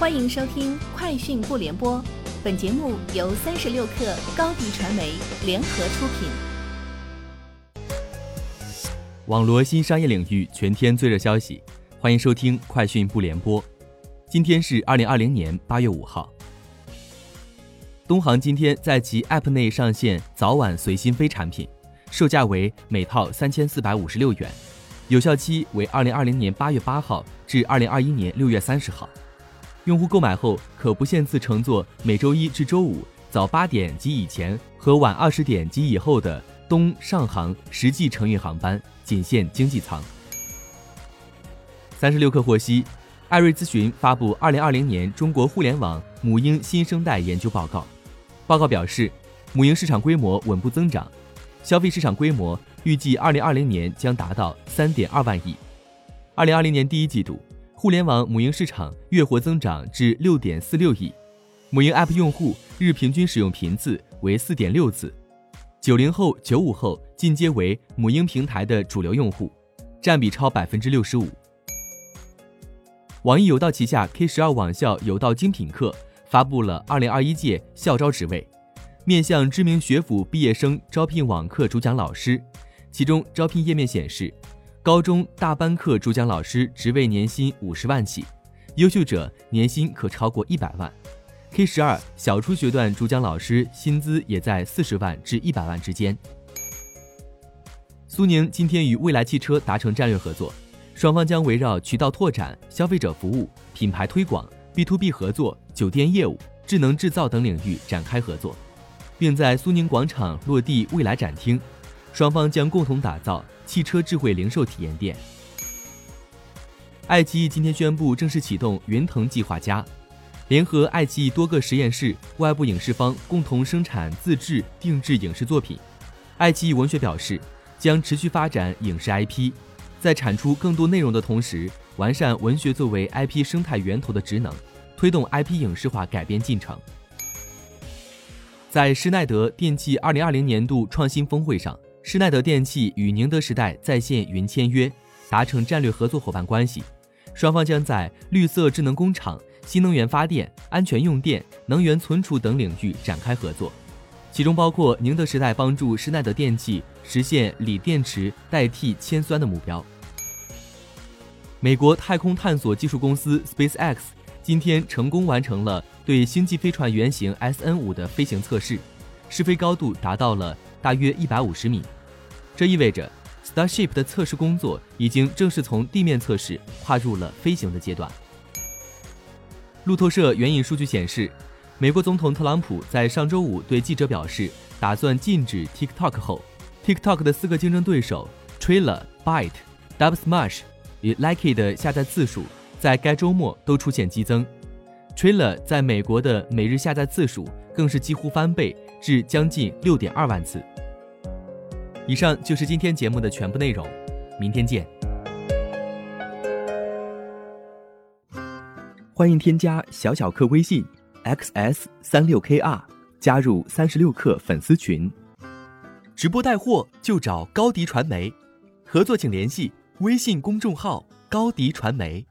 欢迎收听《快讯不联播》，本节目由三十六克高低传媒联合出品。网罗新商业领域全天最热消息，欢迎收听《快讯不联播》。今天是二零二零年八月五号。东航今天在其 App 内上线早晚随心飞产品，售价为每套三千四百五十六元，有效期为二零二零年八月八号至二零二一年六月三十号。用户购买后可不限次乘坐每周一至周五早八点及以前和晚二十点及以后的东上航实际乘运航班，仅限经济舱。三十六氪获悉，艾瑞咨询发布二零二零年中国互联网母婴新生代研究报告。报告表示，母婴市场规模稳步增长，消费市场规模预计二零二零年将达到三点二万亿。二零二零年第一季度。互联网母婴市场月活增长至六点四六亿，母婴 App 用户日平均使用频次为四点六次，九零后、九五后进阶为母婴平台的主流用户，占比超百分之六十五。网易有道旗下 K 十二网校有道精品课发布了二零二一届校招职位，面向知名学府毕业生招聘网课主讲老师，其中招聘页面显示。高中大班课主讲老师职位年薪五十万起，优秀者年薪可超过一百万。K 十二小初学段主讲老师薪资也在四十万至一百万之间。苏宁今天与蔚来汽车达成战略合作，双方将围绕渠道拓展、消费者服务、品牌推广、B to B 合作、酒店业务、智能制造等领域展开合作，并在苏宁广场落地蔚来展厅，双方将共同打造。汽车智慧零售体验店，爱奇艺今天宣布正式启动云腾计划加，联合爱奇艺多个实验室、外部影视方共同生产自制定制影视作品。爱奇艺文学表示，将持续发展影视 IP，在产出更多内容的同时，完善文学作为 IP 生态源头的职能，推动 IP 影视化改编进程。在施耐德电器2020年度创新峰会上。施耐德电器与宁德时代在线云签约，达成战略合作伙伴关系。双方将在绿色智能工厂、新能源发电、安全用电、能源存储等领域展开合作，其中包括宁德时代帮助施耐德电器实现锂电池代替铅酸的目标。美国太空探索技术公司 SpaceX 今天成功完成了对星际飞船原型 SN5 的飞行测试，试飞高度达到了。大约一百五十米，这意味着 Starship 的测试工作已经正式从地面测试跨入了飞行的阶段。路透社援引数据显示，美国总统特朗普在上周五对记者表示，打算禁止 TikTok 后，TikTok 的四个竞争对手 Triller、Byte、Dubsmash 与 Likey 的下载次数在该周末都出现激增，Triller 在美国的每日下载次数更是几乎翻倍。至将近六点二万次。以上就是今天节目的全部内容，明天见。欢迎添加小小客微信 xs 三六 kr，加入三十六氪粉丝群。直播带货就找高迪传媒，合作请联系微信公众号高迪传媒。